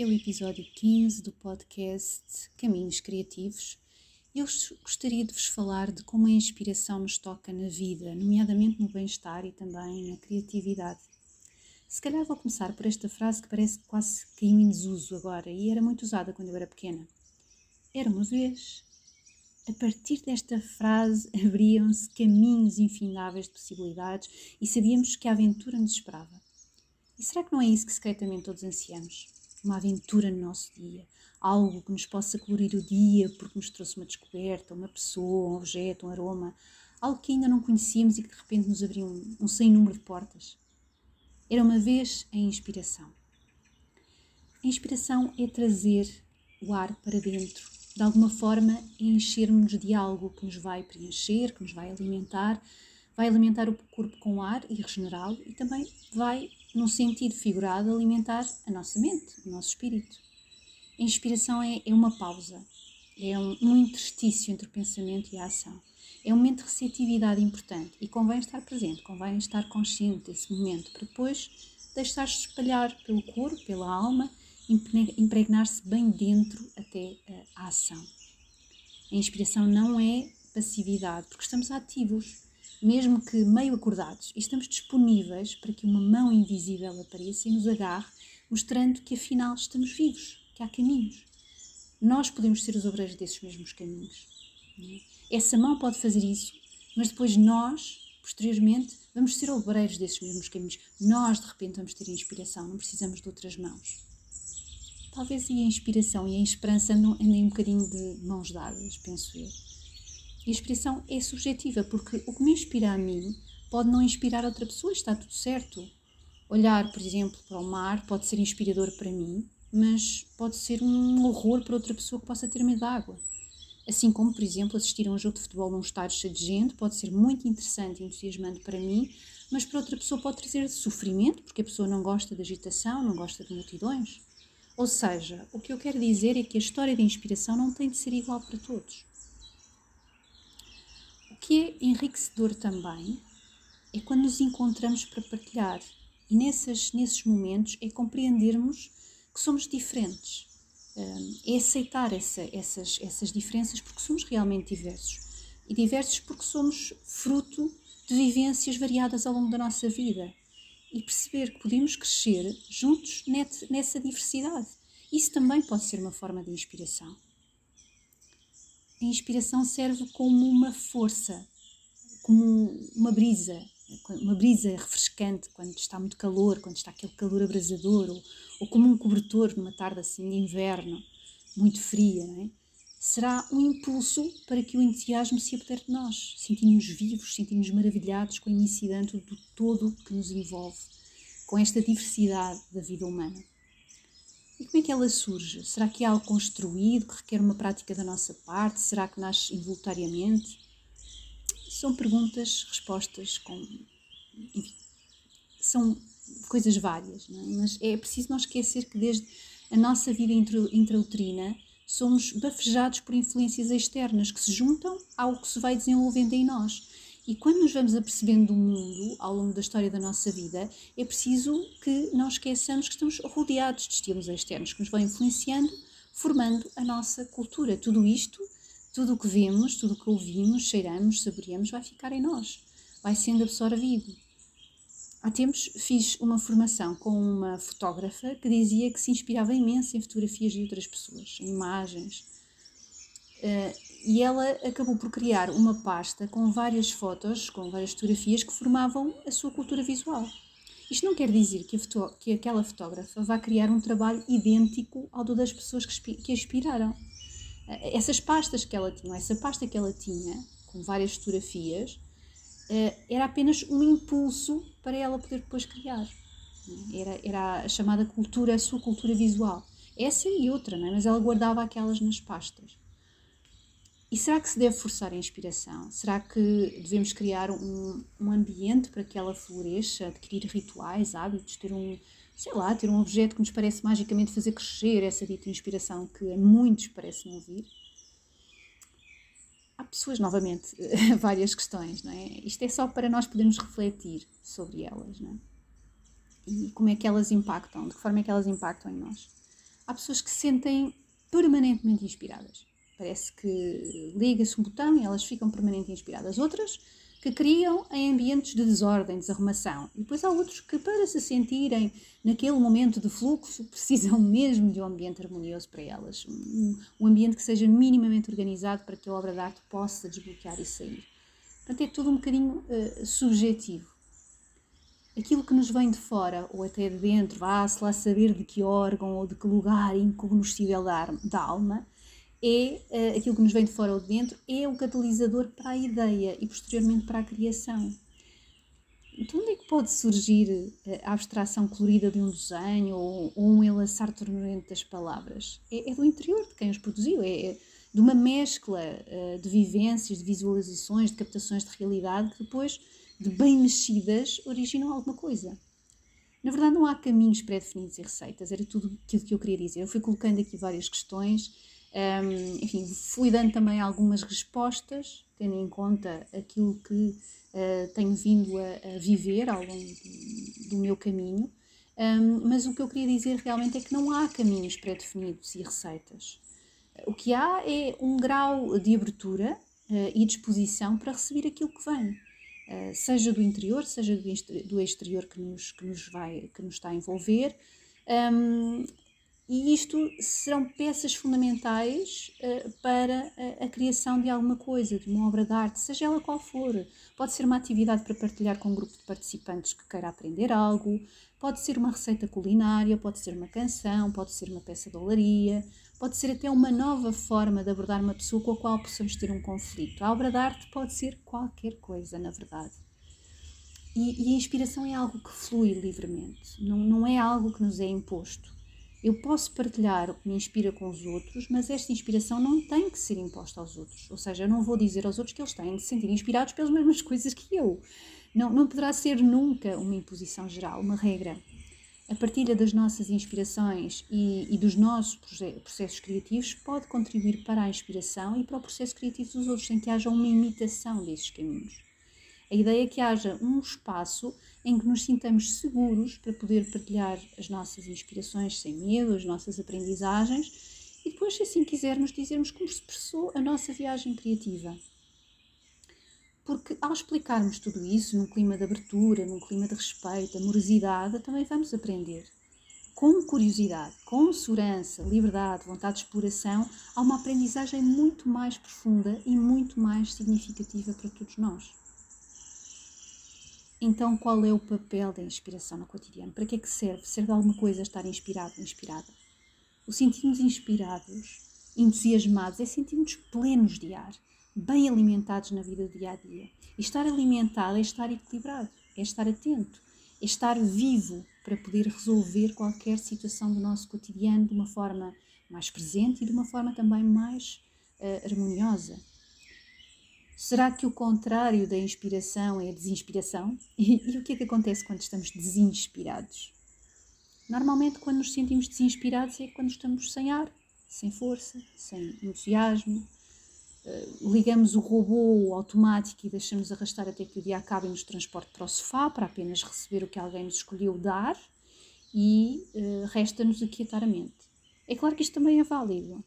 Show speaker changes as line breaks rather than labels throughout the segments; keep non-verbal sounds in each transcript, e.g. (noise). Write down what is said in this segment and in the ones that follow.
É o episódio 15 do podcast Caminhos Criativos. Eu gostaria de vos falar de como a inspiração nos toca na vida, nomeadamente no bem-estar e também na criatividade. Se calhar vou começar por esta frase que parece que quase caiu em desuso agora e era muito usada quando eu era pequena. Era uma vez. A partir desta frase (laughs) abriam-se caminhos infindáveis de possibilidades e sabíamos que a aventura nos esperava. E será que não é isso que secretamente todos ansiamos? Uma aventura no nosso dia, algo que nos possa colorir o dia porque nos trouxe uma descoberta, uma pessoa, um objeto, um aroma, algo que ainda não conhecíamos e que de repente nos abriu um, um sem número de portas. Era uma vez a inspiração. A inspiração é trazer o ar para dentro, de alguma forma enchermos de algo que nos vai preencher, que nos vai alimentar, vai alimentar o corpo com ar e regenerá-lo e também vai, num sentido figurado, alimentar a nossa mente, o nosso espírito. A inspiração é, é uma pausa, é um, um interstício entre o pensamento e a ação. É um momento de receptividade importante e convém estar presente, convém estar consciente desse momento para depois deixar-se espalhar pelo corpo, pela alma, impregnar-se bem dentro até a ação. A inspiração não é passividade, porque estamos ativos mesmo que meio acordados, e estamos disponíveis para que uma mão invisível apareça e nos agarre, mostrando que afinal estamos vivos, que há caminhos. Nós podemos ser os obreiros desses mesmos caminhos. É? Essa mão pode fazer isso, mas depois nós, posteriormente, vamos ser obreiros desses mesmos caminhos. Nós, de repente, vamos ter inspiração, não precisamos de outras mãos. Talvez a inspiração e a esperança andem, um bocadinho de mãos dadas, penso eu. A inspiração é subjetiva, porque o que me inspira a mim pode não inspirar outra pessoa, está tudo certo. Olhar, por exemplo, para o mar pode ser inspirador para mim, mas pode ser um horror para outra pessoa que possa ter medo de água. Assim como, por exemplo, assistir a um jogo de futebol num estádio cheio de gente pode ser muito interessante e entusiasmante para mim, mas para outra pessoa pode trazer sofrimento, porque a pessoa não gosta de agitação, não gosta de multidões. Ou seja, o que eu quero dizer é que a história de inspiração não tem de ser igual para todos que é enriquecedor também é quando nos encontramos para partilhar. E nesses, nesses momentos é compreendermos que somos diferentes. É aceitar essa, essas, essas diferenças porque somos realmente diversos. E diversos porque somos fruto de vivências variadas ao longo da nossa vida. E perceber que podemos crescer juntos nessa diversidade. Isso também pode ser uma forma de inspiração a inspiração serve como uma força, como uma brisa, uma brisa refrescante quando está muito calor, quando está aquele calor abrasador, ou, ou como um cobertor numa tarde assim de inverno, muito fria, é? será um impulso para que o entusiasmo se apodere de nós, sentimos vivos, sentimos maravilhados com a imensidade do todo que nos envolve, com esta diversidade da vida humana. Como é que ela surge? Será que é algo construído que requer uma prática da nossa parte? Será que nasce involuntariamente? São perguntas, respostas com. Enfim, são coisas várias, é? mas é preciso não esquecer que desde a nossa vida intrauterina somos bafejados por influências externas que se juntam ao que se vai desenvolvendo em nós. E quando nos vamos apercebendo do mundo ao longo da história da nossa vida, é preciso que não esqueçamos que estamos rodeados de estímulos externos que nos vão influenciando, formando a nossa cultura. Tudo isto, tudo o que vemos, tudo o que ouvimos, cheiramos, saboreamos, vai ficar em nós, vai sendo absorvido. há tempos fiz uma formação com uma fotógrafa que dizia que se inspirava imenso em fotografias de outras pessoas, em imagens. Uh, e ela acabou por criar uma pasta com várias fotos, com várias fotografias que formavam a sua cultura visual. Isto não quer dizer que, foto, que aquela fotógrafa vá criar um trabalho idêntico ao do das pessoas que, que a inspiraram. Uh, essas pastas que ela tinha, essa pasta que ela tinha, com várias fotografias, uh, era apenas um impulso para ela poder depois criar. Era, era a chamada cultura, a sua cultura visual. Essa e outra, não é? mas ela guardava aquelas nas pastas. E será que se deve forçar a inspiração? Será que devemos criar um, um ambiente para que ela floresça, adquirir rituais, hábitos, ter um, sei lá, ter um objeto que nos parece magicamente fazer crescer essa dita inspiração que a muitos parece não vir? há pessoas, novamente, (laughs) várias questões, não é? Isto é só para nós podermos refletir sobre elas, não é? E como é que elas impactam, de que forma é que elas impactam em nós. Há pessoas que se sentem permanentemente inspiradas. Parece que liga-se um botão e elas ficam permanentemente inspiradas. Outras que criam em ambientes de desordem, desarrumação. E depois há outros que, para se sentirem naquele momento de fluxo, (laughs) precisam mesmo de um ambiente harmonioso para elas. Um, um ambiente que seja minimamente organizado para que a obra de arte possa desbloquear e sair. Portanto, é tudo um bocadinho uh, subjetivo. Aquilo que nos vem de fora ou até de dentro, vá-se lá saber de que órgão ou de que lugar incognoscível da, da alma, é uh, aquilo que nos vem de fora ou de dentro, é o catalisador para a ideia e posteriormente para a criação. Então, onde é que pode surgir eh, a abstração colorida de um desenho ou, ou um enlaçar tornurento das palavras? É, é, do interior de quem os produziu, é, é de uma mescla uh, de vivências, de visualizações, de captações de realidade que depois, de bem mexidas, originam alguma coisa. Na verdade, não há caminhos pré-definidos e receitas, era tudo aquilo que eu queria dizer. Eu fui colocando aqui várias questões um, enfim, fui dando também algumas respostas, tendo em conta aquilo que uh, tenho vindo a, a, viver ao longo do, do meu caminho. Um, mas o que eu queria dizer realmente é que não há caminhos pré-definidos e receitas. O que há é um grau de abertura uh, e disposição para receber aquilo que vem, uh, seja do interior, seja do exterior que nos, que nos, vai, que nos está a envolver. Um, e isto serão peças fundamentais uh, para a, a, criação de alguma coisa, de uma obra de arte, seja ela qual for. Pode ser uma atividade para partilhar com um grupo de participantes que queira aprender algo, pode ser uma receita culinária, pode ser uma canção, pode ser uma peça de olaria, pode ser até uma nova forma de abordar uma pessoa com a qual possamos ter um conflito. A obra de arte pode ser qualquer coisa, na verdade. E, e a inspiração é algo que flui livremente, não, não é algo que nos é imposto. Eu posso partilhar o que me inspira com os outros, mas esta inspiração não tem que ser imposta aos outros. Ou seja, eu não vou dizer aos outros que eles têm de se sentir inspirados pelas mesmas coisas que eu. Não, não poderá ser nunca uma imposição geral, uma regra. A partilha das nossas inspirações e, e dos nossos processos criativos pode contribuir para a inspiração e para o processo criativo dos outros, sem que haja uma imitação desses caminhos. A ideia é que haja um espaço em que nos sintamos seguros para poder partilhar as nossas inspirações sem medo, as nossas aprendizagens e depois, se assim quisermos, dizermos como se expressou a nossa viagem criativa. Porque ao explicarmos tudo isso num clima de abertura, num clima de respeito, amorosidade, também vamos aprender. Com curiosidade, com segurança, liberdade, vontade de exploração, há uma aprendizagem muito mais profunda e muito mais significativa para todos nós. Então, qual é o papel da inspiração no cotidiano? Para que é que serve? Serve alguma coisa estar inspirado, inspirada? O sentirmos inspirados, entusiasmados, é sentirmos plenos de ar, bem alimentados na vida do dia a dia. E estar alimentado é estar equilibrado, é estar atento, é estar vivo para poder resolver qualquer situação do nosso cotidiano de uma forma mais presente e de uma forma também mais uh, harmoniosa. Será que o contrário da inspiração é a desinspiração? E, e, o que é que acontece quando estamos desinspirados? Normalmente, quando nos sentimos desinspirados, é quando estamos sem ar, sem força, sem entusiasmo. Uh, ligamos o robô automático e deixamos arrastar até que o dia acabe e nos transporte para o sofá para apenas receber o que alguém nos escolheu dar e uh, resta-nos aquietar a mente. É claro que isto também é válido.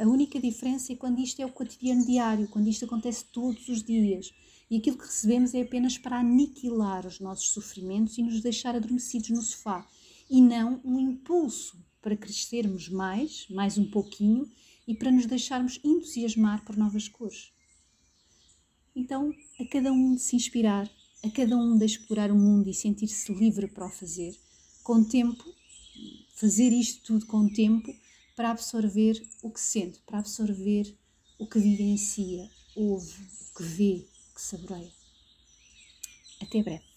A única diferença é quando isto é o cotidiano diário, quando isto acontece todos os dias. E aquilo que recebemos é apenas para aniquilar os nossos sofrimentos e nos deixar adormecidos no sofá, e não um impulso para crescermos mais, mais um pouquinho, e para nos deixarmos entusiasmar por novas cores. Então, a cada um de se inspirar, a cada um de explorar o mundo e sentir-se livre para o fazer, com tempo, fazer isto tudo com tempo, para absorver o que sente, para absorver o que vivencia, ouve, o que vê, o que saboreia. Até breve.